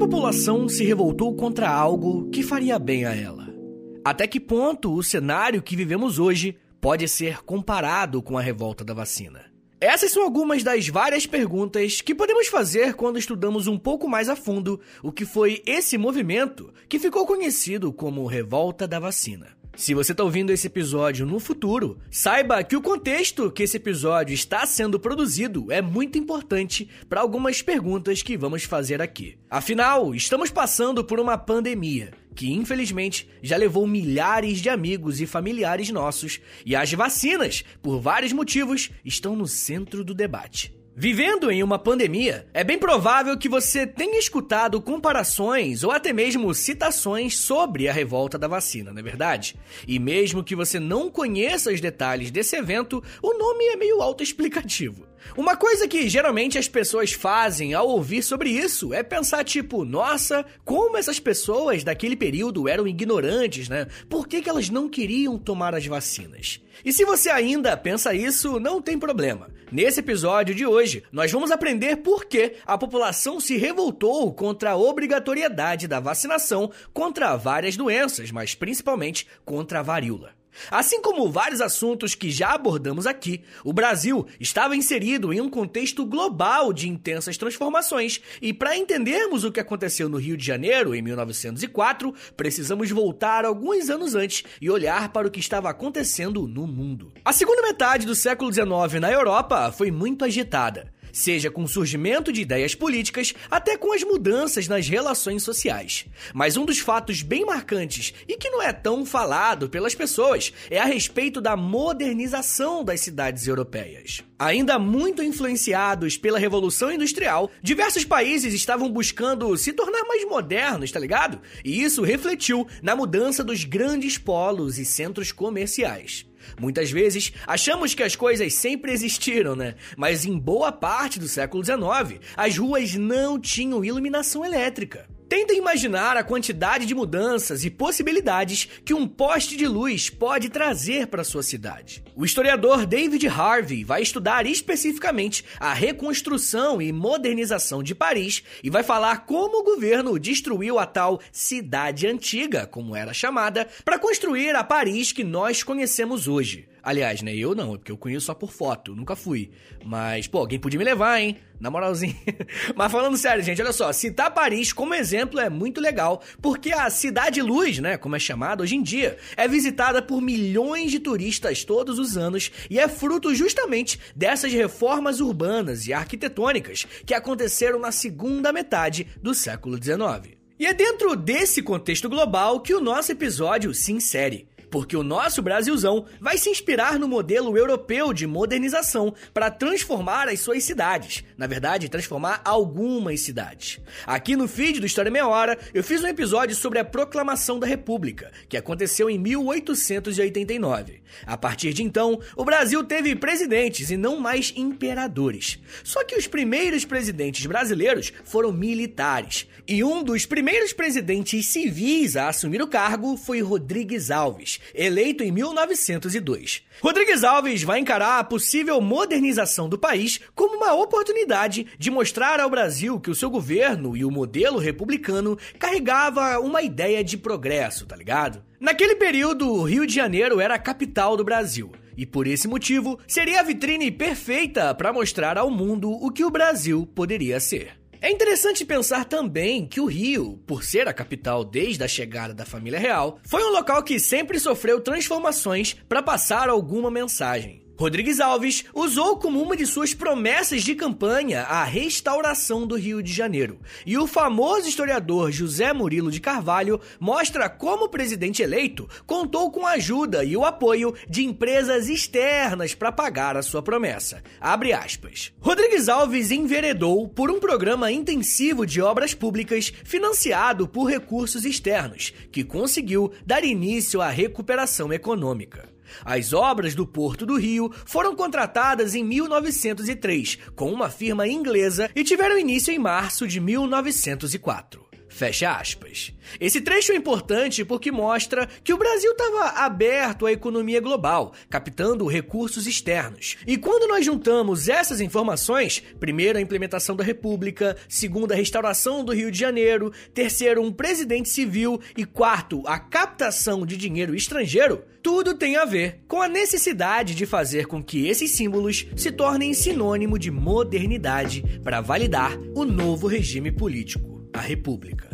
população se revoltou contra algo que faria bem a ela? Até que ponto o cenário que vivemos hoje pode ser comparado com a revolta da vacina? Essas são algumas das várias perguntas que podemos fazer quando estudamos um pouco mais a fundo o que foi esse movimento que ficou conhecido como Revolta da Vacina. Se você está ouvindo esse episódio no futuro, saiba que o contexto que esse episódio está sendo produzido é muito importante para algumas perguntas que vamos fazer aqui. Afinal, estamos passando por uma pandemia que infelizmente já levou milhares de amigos e familiares nossos, e as vacinas, por vários motivos, estão no centro do debate. Vivendo em uma pandemia, é bem provável que você tenha escutado comparações ou até mesmo citações sobre a revolta da vacina, não é verdade? E mesmo que você não conheça os detalhes desse evento, o nome é meio autoexplicativo. Uma coisa que geralmente as pessoas fazem ao ouvir sobre isso é pensar tipo, nossa, como essas pessoas daquele período eram ignorantes, né? Por que, que elas não queriam tomar as vacinas? E se você ainda pensa isso, não tem problema. Nesse episódio de hoje, nós vamos aprender por que a população se revoltou contra a obrigatoriedade da vacinação contra várias doenças, mas principalmente contra a varíola. Assim como vários assuntos que já abordamos aqui, o Brasil estava inserido em um contexto global de intensas transformações, e para entendermos o que aconteceu no Rio de Janeiro em 1904, precisamos voltar alguns anos antes e olhar para o que estava acontecendo no mundo. A segunda metade do século XIX na Europa foi muito agitada seja com o surgimento de ideias políticas até com as mudanças nas relações sociais. Mas um dos fatos bem marcantes e que não é tão falado pelas pessoas é a respeito da modernização das cidades europeias. Ainda muito influenciados pela Revolução Industrial, diversos países estavam buscando se tornar mais modernos, tá ligado? E isso refletiu na mudança dos grandes polos e centros comerciais. Muitas vezes achamos que as coisas sempre existiram, né? Mas em boa parte do século XIX, as ruas não tinham iluminação elétrica. Tenta imaginar a quantidade de mudanças e possibilidades que um poste de luz pode trazer para sua cidade. O historiador David Harvey vai estudar especificamente a reconstrução e modernização de Paris e vai falar como o governo destruiu a tal cidade antiga, como era chamada, para construir a Paris que nós conhecemos hoje. Aliás, né? Eu não, é porque eu conheço só por foto, nunca fui. Mas, pô, alguém podia me levar, hein? Na moralzinha. Mas falando sério, gente, olha só, citar Paris como exemplo é muito legal, porque a Cidade Luz, né, como é chamada hoje em dia, é visitada por milhões de turistas todos os anos e é fruto justamente dessas reformas urbanas e arquitetônicas que aconteceram na segunda metade do século XIX. E é dentro desse contexto global que o nosso episódio se insere porque o nosso Brasilzão vai se inspirar no modelo europeu de modernização para transformar as suas cidades. Na verdade, transformar algumas cidades. Aqui no feed do História Meia Hora, eu fiz um episódio sobre a Proclamação da República, que aconteceu em 1889. A partir de então, o Brasil teve presidentes e não mais imperadores. Só que os primeiros presidentes brasileiros foram militares. E um dos primeiros presidentes civis a assumir o cargo foi Rodrigues Alves, eleito em 1902. Rodrigues Alves vai encarar a possível modernização do país como uma oportunidade de mostrar ao Brasil que o seu governo e o modelo republicano carregava uma ideia de progresso, tá ligado? Naquele período, o Rio de Janeiro era a capital do Brasil. E por esse motivo, seria a vitrine perfeita para mostrar ao mundo o que o Brasil poderia ser. É interessante pensar também que o Rio, por ser a capital desde a chegada da família real, foi um local que sempre sofreu transformações para passar alguma mensagem. Rodrigues Alves usou como uma de suas promessas de campanha a restauração do Rio de Janeiro. E o famoso historiador José Murilo de Carvalho mostra como o presidente eleito contou com a ajuda e o apoio de empresas externas para pagar a sua promessa. Abre aspas. Rodrigues Alves enveredou por um programa intensivo de obras públicas financiado por recursos externos, que conseguiu dar início à recuperação econômica. As obras do Porto do Rio foram contratadas em 1903 com uma firma inglesa e tiveram início em março de 1904. Fecha aspas. Esse trecho é importante porque mostra que o Brasil estava aberto à economia global, captando recursos externos. E quando nós juntamos essas informações, primeiro a implementação da República, segundo a restauração do Rio de Janeiro, terceiro um presidente civil e quarto a captação de dinheiro estrangeiro, tudo tem a ver com a necessidade de fazer com que esses símbolos se tornem sinônimo de modernidade para validar o novo regime político, a República.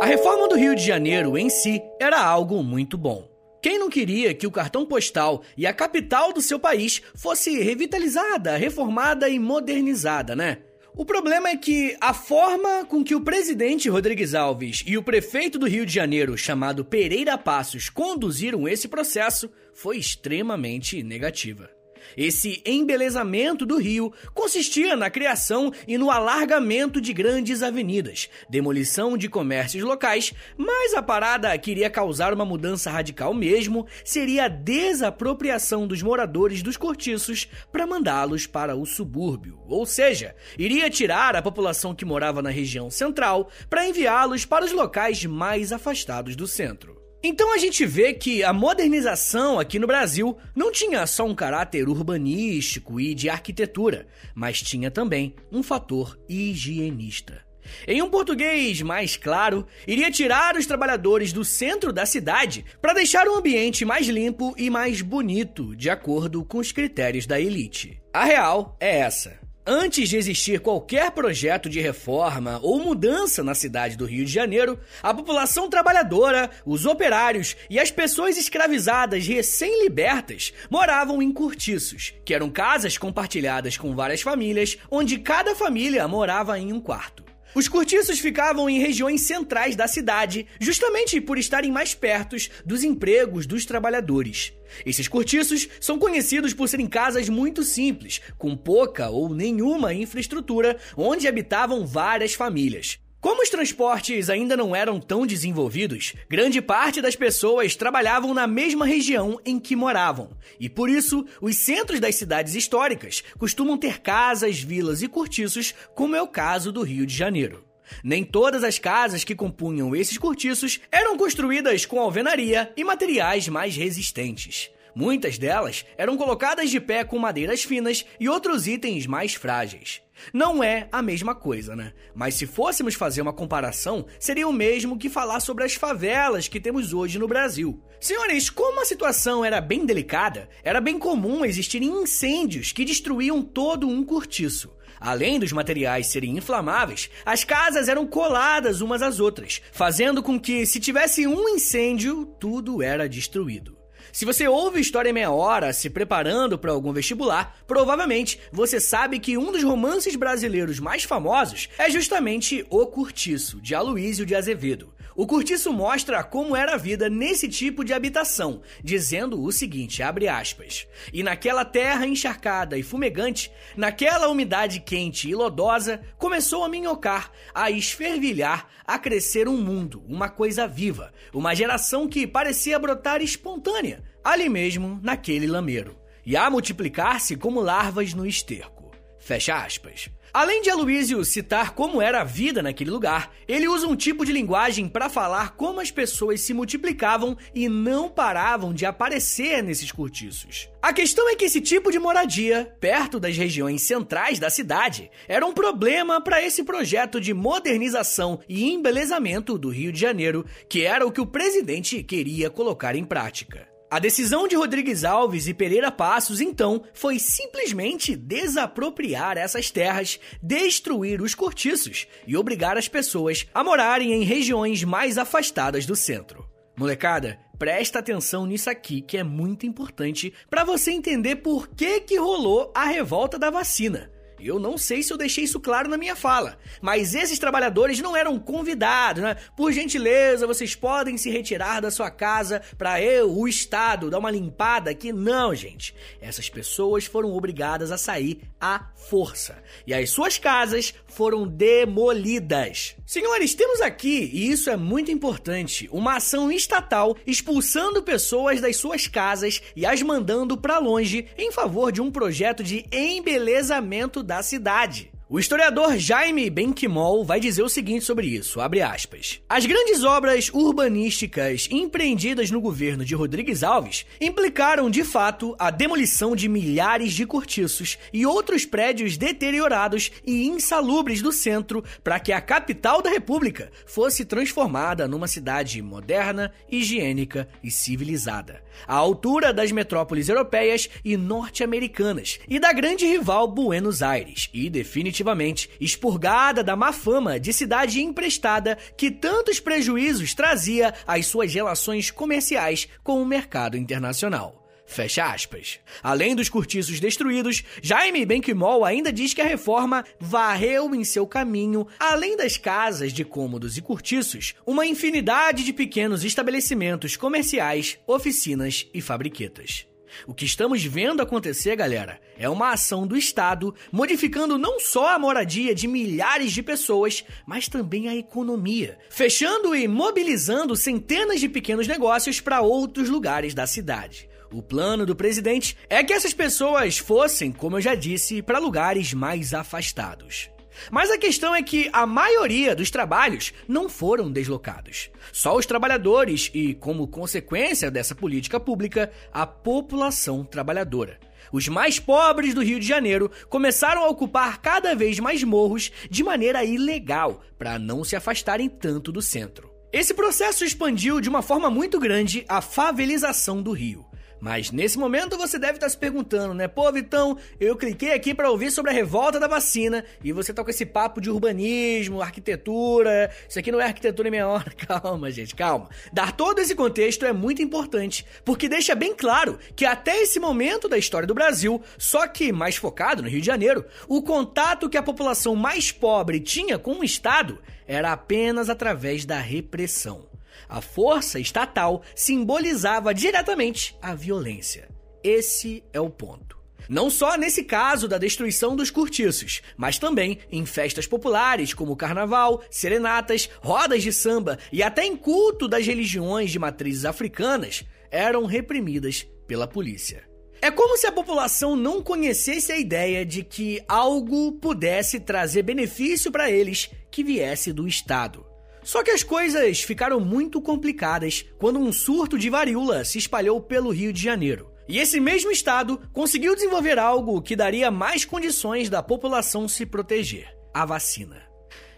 A reforma do Rio de Janeiro em si era algo muito bom. Quem não queria que o cartão postal e a capital do seu país fosse revitalizada, reformada e modernizada, né? O problema é que a forma com que o presidente Rodrigues Alves e o prefeito do Rio de Janeiro, chamado Pereira Passos, conduziram esse processo foi extremamente negativa. Esse embelezamento do rio consistia na criação e no alargamento de grandes avenidas, demolição de comércios locais, mas a parada queria causar uma mudança radical mesmo, seria a desapropriação dos moradores dos cortiços para mandá-los para o subúrbio, ou seja, iria tirar a população que morava na região central para enviá-los para os locais mais afastados do centro. Então a gente vê que a modernização aqui no Brasil não tinha só um caráter urbanístico e de arquitetura, mas tinha também um fator higienista. Em um português mais claro, iria tirar os trabalhadores do centro da cidade para deixar o ambiente mais limpo e mais bonito, de acordo com os critérios da elite. A real é essa. Antes de existir qualquer projeto de reforma ou mudança na cidade do Rio de Janeiro, a população trabalhadora, os operários e as pessoas escravizadas recém-libertas moravam em cortiços, que eram casas compartilhadas com várias famílias, onde cada família morava em um quarto. Os cortiços ficavam em regiões centrais da cidade, justamente por estarem mais perto dos empregos dos trabalhadores. Esses cortiços são conhecidos por serem casas muito simples, com pouca ou nenhuma infraestrutura, onde habitavam várias famílias. Como os transportes ainda não eram tão desenvolvidos, grande parte das pessoas trabalhavam na mesma região em que moravam, e por isso os centros das cidades históricas costumam ter casas, vilas e cortiços, como é o caso do Rio de Janeiro. Nem todas as casas que compunham esses cortiços eram construídas com alvenaria e materiais mais resistentes. Muitas delas eram colocadas de pé com madeiras finas e outros itens mais frágeis. Não é a mesma coisa, né? Mas se fôssemos fazer uma comparação, seria o mesmo que falar sobre as favelas que temos hoje no Brasil. Senhores, como a situação era bem delicada, era bem comum existirem incêndios que destruíam todo um cortiço. Além dos materiais serem inflamáveis, as casas eram coladas umas às outras, fazendo com que, se tivesse um incêndio, tudo era destruído. Se você ouve História em Meia Hora se preparando para algum vestibular, provavelmente você sabe que um dos romances brasileiros mais famosos é justamente O Curtiço, de Aloísio de Azevedo. O Curtiço mostra como era a vida nesse tipo de habitação, dizendo o seguinte, abre aspas, E naquela terra encharcada e fumegante, naquela umidade quente e lodosa, começou a minhocar, a esfervilhar, a crescer um mundo, uma coisa viva, uma geração que parecia brotar espontânea, ali mesmo, naquele lameiro, e a multiplicar-se como larvas no esterco. Fecha aspas. Além de Aloysio citar como era a vida naquele lugar, ele usa um tipo de linguagem para falar como as pessoas se multiplicavam e não paravam de aparecer nesses cortiços. A questão é que esse tipo de moradia, perto das regiões centrais da cidade, era um problema para esse projeto de modernização e embelezamento do Rio de Janeiro, que era o que o presidente queria colocar em prática. A decisão de Rodrigues Alves e Pereira Passos, então, foi simplesmente desapropriar essas terras, destruir os cortiços e obrigar as pessoas a morarem em regiões mais afastadas do centro. Molecada, presta atenção nisso aqui que é muito importante para você entender por que que rolou a revolta da vacina. Eu não sei se eu deixei isso claro na minha fala, mas esses trabalhadores não eram convidados, né? Por gentileza, vocês podem se retirar da sua casa para eu, o Estado, dar uma limpada aqui. Não, gente. Essas pessoas foram obrigadas a sair à força. E as suas casas foram demolidas. Senhores, temos aqui, e isso é muito importante, uma ação estatal expulsando pessoas das suas casas e as mandando para longe em favor de um projeto de embelezamento da cidade. O historiador Jaime Benquimol vai dizer o seguinte sobre isso, aspas, As grandes obras urbanísticas empreendidas no governo de Rodrigues Alves implicaram, de fato, a demolição de milhares de cortiços e outros prédios deteriorados e insalubres do centro para que a capital da república fosse transformada numa cidade moderna, higiênica e civilizada, à altura das metrópoles europeias e norte-americanas e da grande rival Buenos Aires, e definitivamente definitivamente expurgada da má fama de cidade emprestada que tantos prejuízos trazia às suas relações comerciais com o mercado internacional. Fecha aspas. Além dos cortiços destruídos, Jaime Benquimol ainda diz que a reforma varreu em seu caminho, além das casas de cômodos e cortiços, uma infinidade de pequenos estabelecimentos comerciais, oficinas e fabriquetas. O que estamos vendo acontecer, galera, é uma ação do Estado modificando não só a moradia de milhares de pessoas, mas também a economia, fechando e mobilizando centenas de pequenos negócios para outros lugares da cidade. O plano do presidente é que essas pessoas fossem, como eu já disse, para lugares mais afastados. Mas a questão é que a maioria dos trabalhos não foram deslocados. Só os trabalhadores e, como consequência dessa política pública, a população trabalhadora. Os mais pobres do Rio de Janeiro começaram a ocupar cada vez mais morros de maneira ilegal, para não se afastarem tanto do centro. Esse processo expandiu de uma forma muito grande a favelização do Rio. Mas nesse momento você deve estar se perguntando, né? Pô, Vitão, eu cliquei aqui para ouvir sobre a revolta da vacina e você tá com esse papo de urbanismo, arquitetura. Isso aqui não é arquitetura em meia hora. Calma, gente, calma. Dar todo esse contexto é muito importante, porque deixa bem claro que até esse momento da história do Brasil, só que mais focado no Rio de Janeiro, o contato que a população mais pobre tinha com o Estado era apenas através da repressão. A força estatal simbolizava diretamente a violência. Esse é o ponto. Não só nesse caso da destruição dos cortiços, mas também em festas populares como carnaval, serenatas, rodas de samba e até em culto das religiões de matrizes africanas, eram reprimidas pela polícia. É como se a população não conhecesse a ideia de que algo pudesse trazer benefício para eles que viesse do Estado. Só que as coisas ficaram muito complicadas quando um surto de varíola se espalhou pelo Rio de Janeiro. E esse mesmo estado conseguiu desenvolver algo que daria mais condições da população se proteger: a vacina.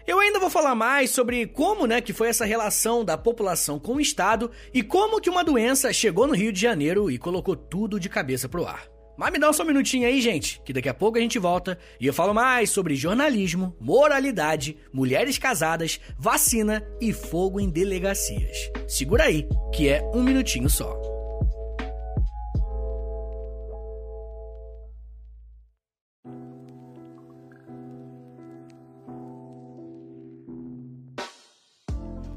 Eu ainda vou falar mais sobre como, né, que foi essa relação da população com o estado e como que uma doença chegou no Rio de Janeiro e colocou tudo de cabeça pro ar. Mas me dá só um minutinho aí, gente, que daqui a pouco a gente volta e eu falo mais sobre jornalismo, moralidade, mulheres casadas, vacina e fogo em delegacias. Segura aí, que é um minutinho só.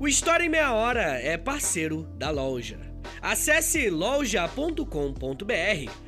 O História em Meia Hora é parceiro da loja. Acesse loja.com.br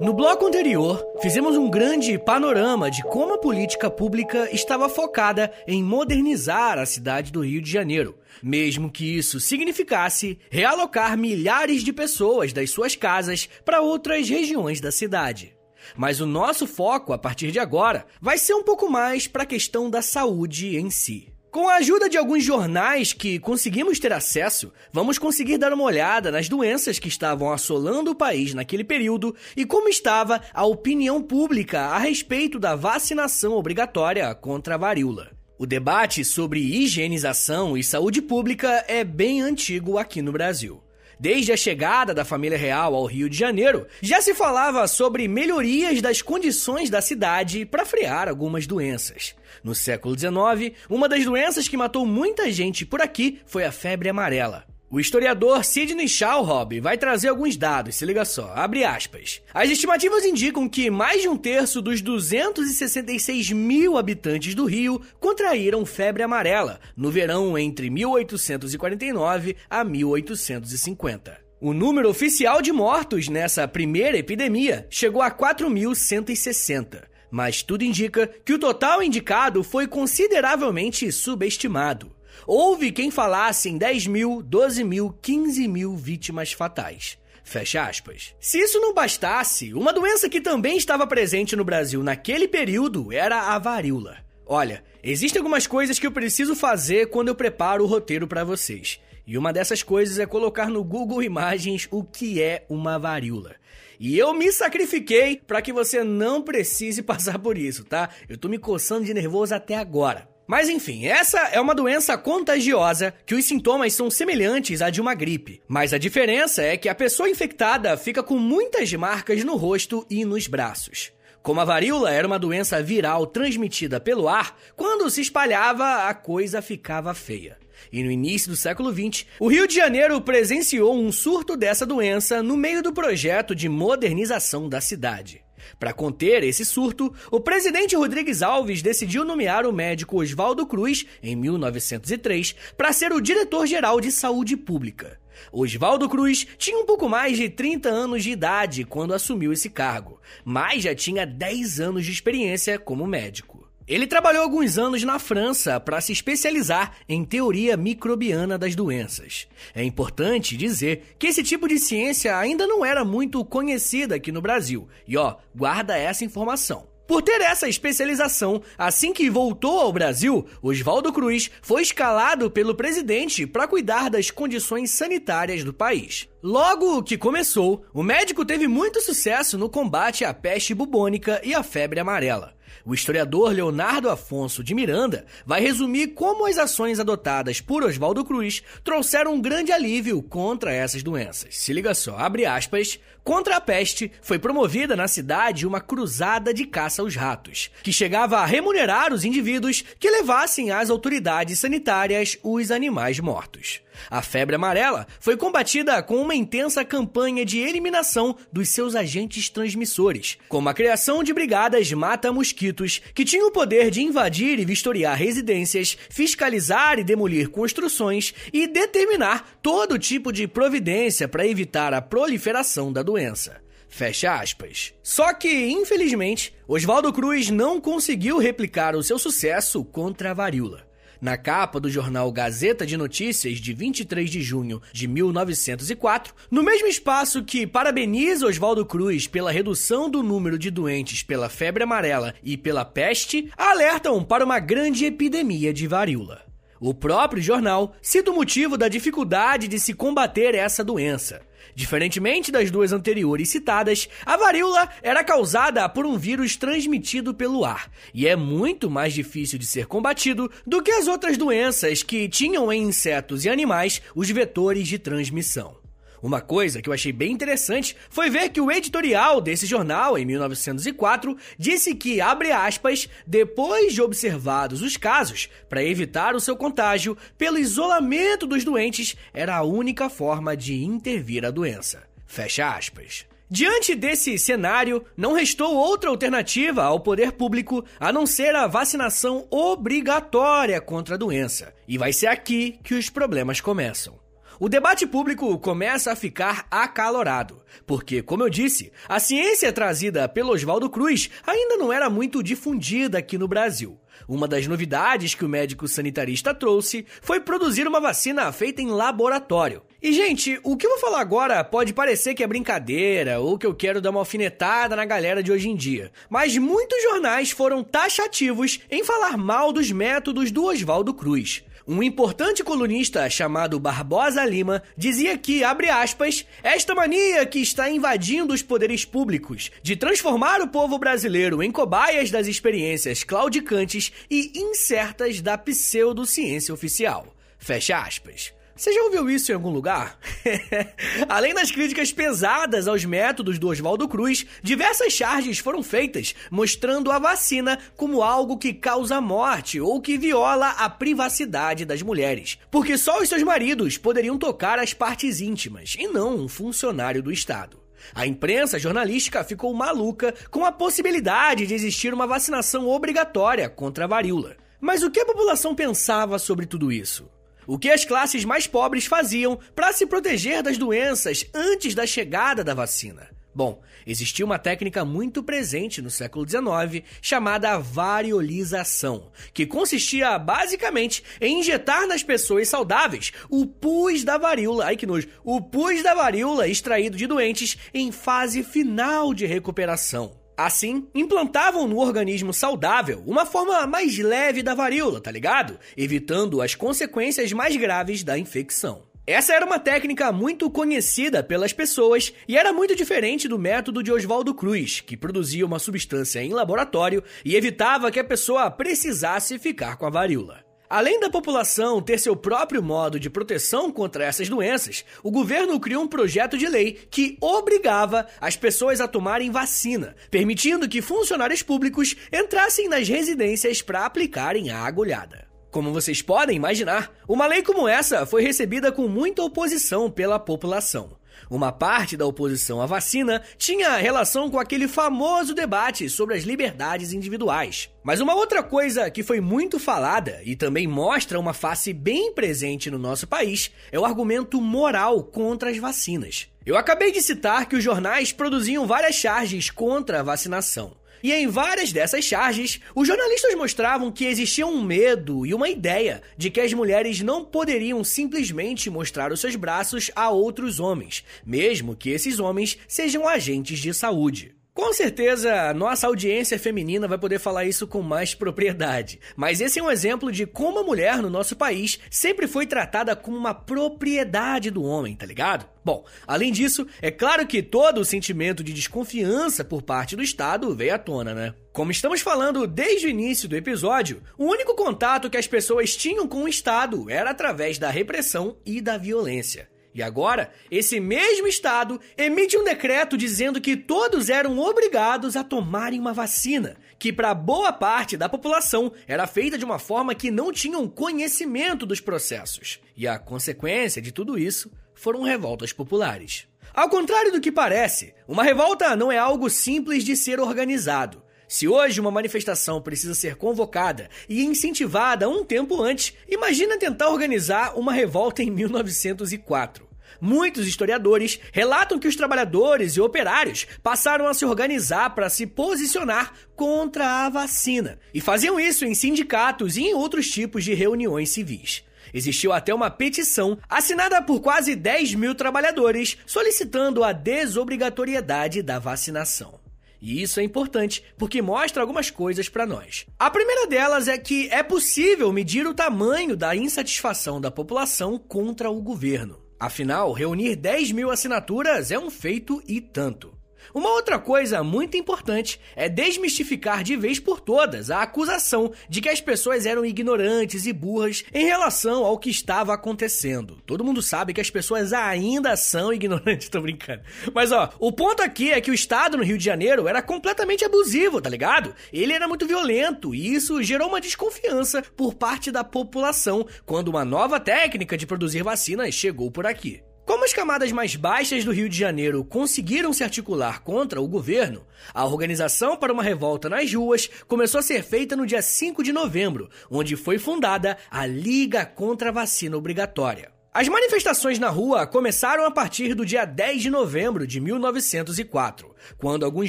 No bloco anterior, fizemos um grande panorama de como a política pública estava focada em modernizar a cidade do Rio de Janeiro, mesmo que isso significasse realocar milhares de pessoas das suas casas para outras regiões da cidade. Mas o nosso foco, a partir de agora, vai ser um pouco mais para a questão da saúde em si. Com a ajuda de alguns jornais que conseguimos ter acesso, vamos conseguir dar uma olhada nas doenças que estavam assolando o país naquele período e como estava a opinião pública a respeito da vacinação obrigatória contra a varíola. O debate sobre higienização e saúde pública é bem antigo aqui no Brasil. Desde a chegada da família real ao Rio de Janeiro, já se falava sobre melhorias das condições da cidade para frear algumas doenças. No século XIX, uma das doenças que matou muita gente por aqui foi a febre amarela. O historiador Sidney Schauhob vai trazer alguns dados, se liga só, abre aspas. As estimativas indicam que mais de um terço dos 266 mil habitantes do Rio contraíram febre amarela no verão entre 1849 a 1850. O número oficial de mortos nessa primeira epidemia chegou a 4.160 mas tudo indica que o total indicado foi consideravelmente subestimado. Houve quem falasse em 10 mil, 12 mil, 15 mil vítimas fatais. Fecha aspas. Se isso não bastasse, uma doença que também estava presente no Brasil naquele período era a varíola. Olha, existem algumas coisas que eu preciso fazer quando eu preparo o roteiro para vocês. E uma dessas coisas é colocar no Google Imagens o que é uma varíola. E eu me sacrifiquei para que você não precise passar por isso, tá? Eu tô me coçando de nervoso até agora. Mas enfim, essa é uma doença contagiosa que os sintomas são semelhantes à de uma gripe. Mas a diferença é que a pessoa infectada fica com muitas marcas no rosto e nos braços. Como a varíola era uma doença viral transmitida pelo ar, quando se espalhava, a coisa ficava feia. E no início do século XX, o Rio de Janeiro presenciou um surto dessa doença no meio do projeto de modernização da cidade. Para conter esse surto, o presidente Rodrigues Alves decidiu nomear o médico Oswaldo Cruz, em 1903, para ser o diretor-geral de saúde pública. Oswaldo Cruz tinha um pouco mais de 30 anos de idade quando assumiu esse cargo, mas já tinha 10 anos de experiência como médico. Ele trabalhou alguns anos na França para se especializar em teoria microbiana das doenças. É importante dizer que esse tipo de ciência ainda não era muito conhecida aqui no Brasil. E ó, guarda essa informação. Por ter essa especialização, assim que voltou ao Brasil, Oswaldo Cruz foi escalado pelo presidente para cuidar das condições sanitárias do país. Logo que começou, o médico teve muito sucesso no combate à peste bubônica e à febre amarela. O historiador Leonardo Afonso de Miranda vai resumir como as ações adotadas por Oswaldo Cruz trouxeram um grande alívio contra essas doenças. Se liga só, abre aspas, contra a peste foi promovida na cidade uma cruzada de caça aos ratos, que chegava a remunerar os indivíduos que levassem às autoridades sanitárias os animais mortos. A febre amarela foi combatida com uma intensa campanha de eliminação dos seus agentes transmissores, como a criação de brigadas mata-mosquitos que tinham o poder de invadir e vistoriar residências, fiscalizar e demolir construções e determinar todo tipo de providência para evitar a proliferação da doença. Fecha aspas. Só que, infelizmente, Oswaldo Cruz não conseguiu replicar o seu sucesso contra a varíola. Na capa do jornal Gazeta de Notícias de 23 de junho de 1904, no mesmo espaço que parabeniza Oswaldo Cruz pela redução do número de doentes pela febre amarela e pela peste, alertam para uma grande epidemia de varíola. O próprio jornal cita o motivo da dificuldade de se combater essa doença. Diferentemente das duas anteriores citadas, a varíola era causada por um vírus transmitido pelo ar e é muito mais difícil de ser combatido do que as outras doenças que tinham em insetos e animais os vetores de transmissão. Uma coisa que eu achei bem interessante foi ver que o editorial desse jornal, em 1904, disse que, abre aspas, depois de observados os casos, para evitar o seu contágio, pelo isolamento dos doentes, era a única forma de intervir a doença. Fecha aspas. Diante desse cenário, não restou outra alternativa ao poder público a não ser a vacinação obrigatória contra a doença. E vai ser aqui que os problemas começam. O debate público começa a ficar acalorado, porque, como eu disse, a ciência trazida pelo Oswaldo Cruz ainda não era muito difundida aqui no Brasil. Uma das novidades que o médico sanitarista trouxe foi produzir uma vacina feita em laboratório. E, gente, o que eu vou falar agora pode parecer que é brincadeira ou que eu quero dar uma alfinetada na galera de hoje em dia, mas muitos jornais foram taxativos em falar mal dos métodos do Oswaldo Cruz. Um importante colunista chamado Barbosa Lima dizia que, abre aspas, esta mania que está invadindo os poderes públicos de transformar o povo brasileiro em cobaias das experiências claudicantes e incertas da pseudociência oficial. Fecha aspas. Você já ouviu isso em algum lugar? Além das críticas pesadas aos métodos do Oswaldo Cruz, diversas charges foram feitas mostrando a vacina como algo que causa morte ou que viola a privacidade das mulheres, porque só os seus maridos poderiam tocar as partes íntimas e não um funcionário do Estado. A imprensa jornalística ficou maluca com a possibilidade de existir uma vacinação obrigatória contra a varíola. Mas o que a população pensava sobre tudo isso? O que as classes mais pobres faziam para se proteger das doenças antes da chegada da vacina? Bom, existia uma técnica muito presente no século XIX chamada variolização, que consistia basicamente em injetar nas pessoas saudáveis o pus da varíola, ai que nojo, o pus da varíola extraído de doentes em fase final de recuperação. Assim, implantavam no organismo saudável uma forma mais leve da varíola, tá ligado? Evitando as consequências mais graves da infecção. Essa era uma técnica muito conhecida pelas pessoas e era muito diferente do método de Oswaldo Cruz, que produzia uma substância em laboratório e evitava que a pessoa precisasse ficar com a varíola. Além da população ter seu próprio modo de proteção contra essas doenças, o governo criou um projeto de lei que obrigava as pessoas a tomarem vacina, permitindo que funcionários públicos entrassem nas residências para aplicarem a agulhada. Como vocês podem imaginar, uma lei como essa foi recebida com muita oposição pela população. Uma parte da oposição à vacina tinha relação com aquele famoso debate sobre as liberdades individuais. Mas uma outra coisa que foi muito falada e também mostra uma face bem presente no nosso país é o argumento moral contra as vacinas. Eu acabei de citar que os jornais produziam várias charges contra a vacinação. E em várias dessas charges, os jornalistas mostravam que existia um medo e uma ideia de que as mulheres não poderiam simplesmente mostrar os seus braços a outros homens, mesmo que esses homens sejam agentes de saúde. Com certeza, nossa audiência feminina vai poder falar isso com mais propriedade. Mas esse é um exemplo de como a mulher no nosso país sempre foi tratada como uma propriedade do homem, tá ligado? Bom, além disso, é claro que todo o sentimento de desconfiança por parte do Estado veio à tona, né? Como estamos falando desde o início do episódio, o único contato que as pessoas tinham com o Estado era através da repressão e da violência. E agora, esse mesmo Estado emite um decreto dizendo que todos eram obrigados a tomarem uma vacina, que para boa parte da população era feita de uma forma que não tinham conhecimento dos processos. E a consequência de tudo isso foram revoltas populares. Ao contrário do que parece, uma revolta não é algo simples de ser organizado. Se hoje uma manifestação precisa ser convocada e incentivada um tempo antes, imagina tentar organizar uma revolta em 1904. Muitos historiadores relatam que os trabalhadores e operários passaram a se organizar para se posicionar contra a vacina e faziam isso em sindicatos e em outros tipos de reuniões civis. Existiu até uma petição assinada por quase 10 mil trabalhadores solicitando a desobrigatoriedade da vacinação. E isso é importante porque mostra algumas coisas para nós. A primeira delas é que é possível medir o tamanho da insatisfação da população contra o governo. Afinal, reunir 10 mil assinaturas é um feito e tanto. Uma outra coisa muito importante é desmistificar de vez por todas a acusação de que as pessoas eram ignorantes e burras em relação ao que estava acontecendo. Todo mundo sabe que as pessoas ainda são ignorantes, tô brincando. Mas ó, o ponto aqui é que o Estado no Rio de Janeiro era completamente abusivo, tá ligado? Ele era muito violento e isso gerou uma desconfiança por parte da população quando uma nova técnica de produzir vacinas chegou por aqui. Como as camadas mais baixas do Rio de Janeiro conseguiram se articular contra o governo, a organização para uma revolta nas ruas começou a ser feita no dia 5 de novembro, onde foi fundada a Liga contra a Vacina Obrigatória. As manifestações na rua começaram a partir do dia 10 de novembro de 1904, quando alguns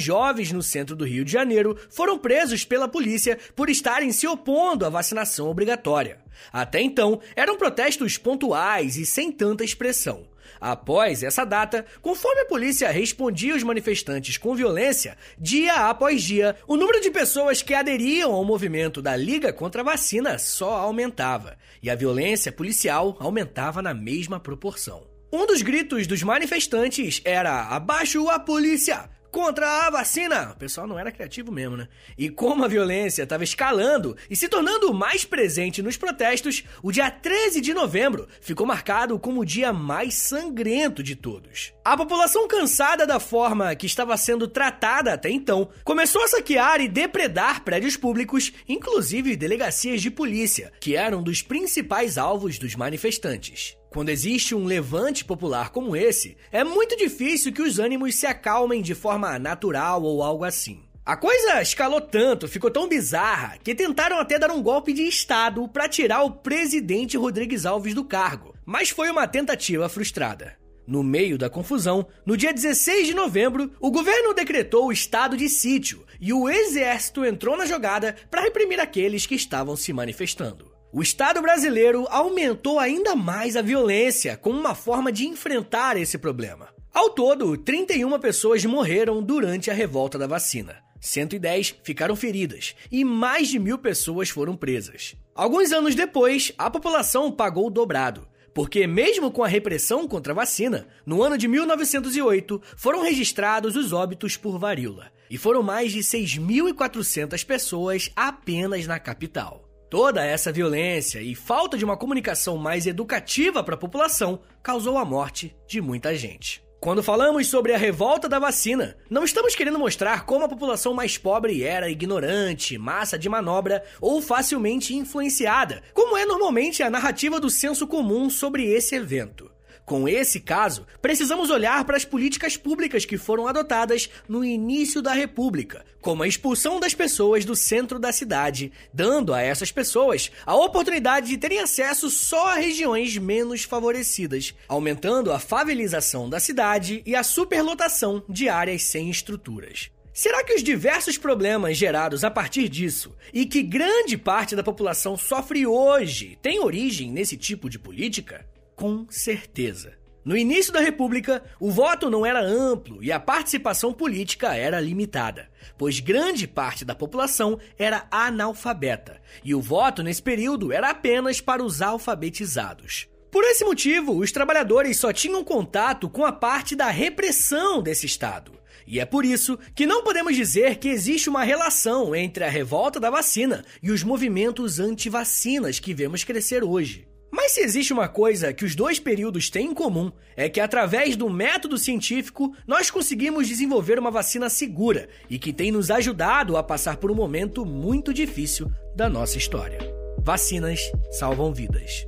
jovens no centro do Rio de Janeiro foram presos pela polícia por estarem se opondo à vacinação obrigatória. Até então, eram protestos pontuais e sem tanta expressão. Após essa data, conforme a polícia respondia aos manifestantes com violência, dia após dia, o número de pessoas que aderiam ao movimento da Liga contra a Vacina só aumentava, e a violência policial aumentava na mesma proporção. Um dos gritos dos manifestantes era: Abaixo a polícia! Contra a vacina. O pessoal não era criativo mesmo, né? E como a violência estava escalando e se tornando mais presente nos protestos, o dia 13 de novembro ficou marcado como o dia mais sangrento de todos. A população cansada da forma que estava sendo tratada até então, começou a saquear e depredar prédios públicos, inclusive delegacias de polícia, que eram dos principais alvos dos manifestantes. Quando existe um levante popular como esse, é muito difícil que os ânimos se acalmem de forma natural ou algo assim. A coisa escalou tanto, ficou tão bizarra, que tentaram até dar um golpe de Estado para tirar o presidente Rodrigues Alves do cargo, mas foi uma tentativa frustrada. No meio da confusão, no dia 16 de novembro, o governo decretou o estado de sítio e o exército entrou na jogada para reprimir aqueles que estavam se manifestando. O Estado brasileiro aumentou ainda mais a violência como uma forma de enfrentar esse problema. Ao todo, 31 pessoas morreram durante a revolta da vacina. 110 ficaram feridas e mais de mil pessoas foram presas. Alguns anos depois, a população pagou o dobrado, porque, mesmo com a repressão contra a vacina, no ano de 1908 foram registrados os óbitos por varíola, e foram mais de 6.400 pessoas apenas na capital. Toda essa violência e falta de uma comunicação mais educativa para a população causou a morte de muita gente. Quando falamos sobre a revolta da vacina, não estamos querendo mostrar como a população mais pobre era ignorante, massa de manobra ou facilmente influenciada, como é normalmente a narrativa do senso comum sobre esse evento. Com esse caso, precisamos olhar para as políticas públicas que foram adotadas no início da República, como a expulsão das pessoas do centro da cidade, dando a essas pessoas a oportunidade de terem acesso só a regiões menos favorecidas, aumentando a favelização da cidade e a superlotação de áreas sem estruturas. Será que os diversos problemas gerados a partir disso e que grande parte da população sofre hoje têm origem nesse tipo de política? Com certeza. No início da República, o voto não era amplo e a participação política era limitada, pois grande parte da população era analfabeta, e o voto nesse período era apenas para os alfabetizados. Por esse motivo, os trabalhadores só tinham contato com a parte da repressão desse Estado. E é por isso que não podemos dizer que existe uma relação entre a revolta da vacina e os movimentos anti-vacinas que vemos crescer hoje. Mas se existe uma coisa que os dois períodos têm em comum, é que através do método científico nós conseguimos desenvolver uma vacina segura e que tem nos ajudado a passar por um momento muito difícil da nossa história. Vacinas salvam vidas.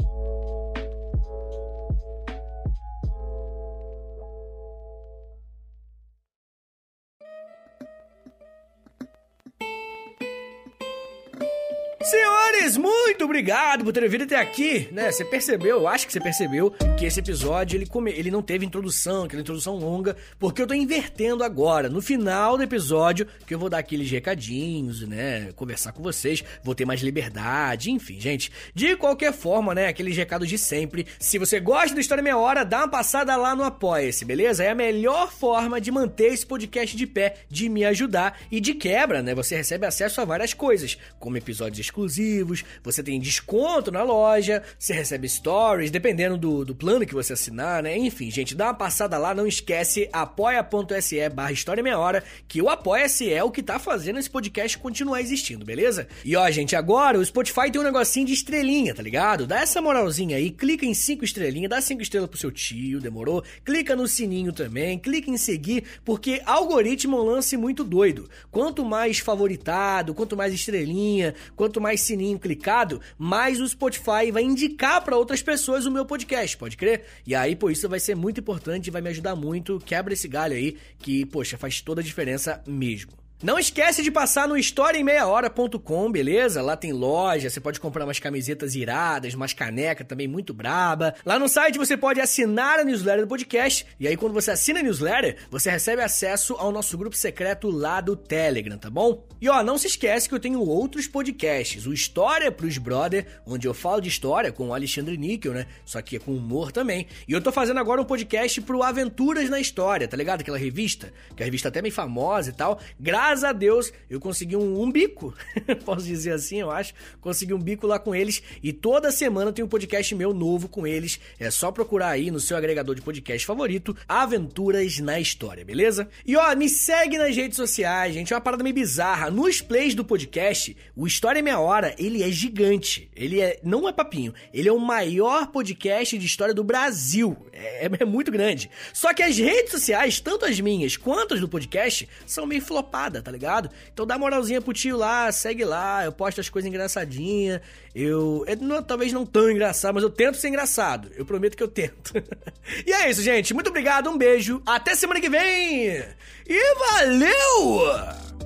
Senhores, muito obrigado por terem vindo até aqui, né? Você percebeu, eu acho que você percebeu que esse episódio ele, come... ele não teve introdução, aquela introdução longa, porque eu tô invertendo agora. No final do episódio, que eu vou dar aqueles recadinhos, né? Conversar com vocês, vou ter mais liberdade, enfim, gente. De qualquer forma, né? Aqueles recados de sempre. Se você gosta do História Meia Hora, dá uma passada lá no Apoia-se, beleza? É a melhor forma de manter esse podcast de pé, de me ajudar e de quebra, né? Você recebe acesso a várias coisas, como episódios exclusivos exclusivos, você tem desconto na loja, você recebe stories, dependendo do, do plano que você assinar, né? Enfim, gente, dá uma passada lá, não esquece apoia.se barra História Meia Hora, que o Apoia-se é o que tá fazendo esse podcast continuar existindo, beleza? E ó, gente, agora o Spotify tem um negocinho de estrelinha, tá ligado? Dá essa moralzinha aí, clica em cinco estrelinhas, dá cinco estrelas pro seu tio, demorou? Clica no sininho também, clica em seguir, porque algoritmo é um lance muito doido. Quanto mais favoritado, quanto mais estrelinha, quanto mais mais sininho clicado, mais o Spotify vai indicar para outras pessoas o meu podcast, pode crer? E aí, pô, isso vai ser muito importante, vai me ajudar muito. Quebra esse galho aí, que, poxa, faz toda a diferença mesmo. Não esquece de passar no historiaemmeiahora.com, beleza? Lá tem loja, você pode comprar umas camisetas iradas, umas canecas também muito braba. Lá no site você pode assinar a newsletter do podcast, e aí quando você assina a newsletter, você recebe acesso ao nosso grupo secreto lá do Telegram, tá bom? E ó, não se esquece que eu tenho outros podcasts, o História pros Brother, onde eu falo de história com o Alexandre Níquel, né? Só que é com humor também. E eu tô fazendo agora um podcast pro Aventuras na História, tá ligado? Aquela revista, que é a revista até bem famosa e tal. Graças a Deus, eu consegui um, um bico, posso dizer assim, eu acho. Consegui um bico lá com eles e toda semana tem um podcast meu novo com eles. É só procurar aí no seu agregador de podcast favorito, Aventuras na História, beleza? E ó, me segue nas redes sociais, gente. É uma parada meio bizarra. Nos plays do podcast, o História Meia Hora, ele é gigante. Ele é, não é papinho, ele é o maior podcast de história do Brasil. É, é muito grande. Só que as redes sociais, tanto as minhas quanto as do podcast, são meio flopadas tá ligado? Então dá moralzinha pro tio lá, segue lá, eu posto as coisas engraçadinhas. Eu. Não, talvez não tão engraçado, mas eu tento ser engraçado. Eu prometo que eu tento. e é isso, gente. Muito obrigado, um beijo, até semana que vem! E valeu!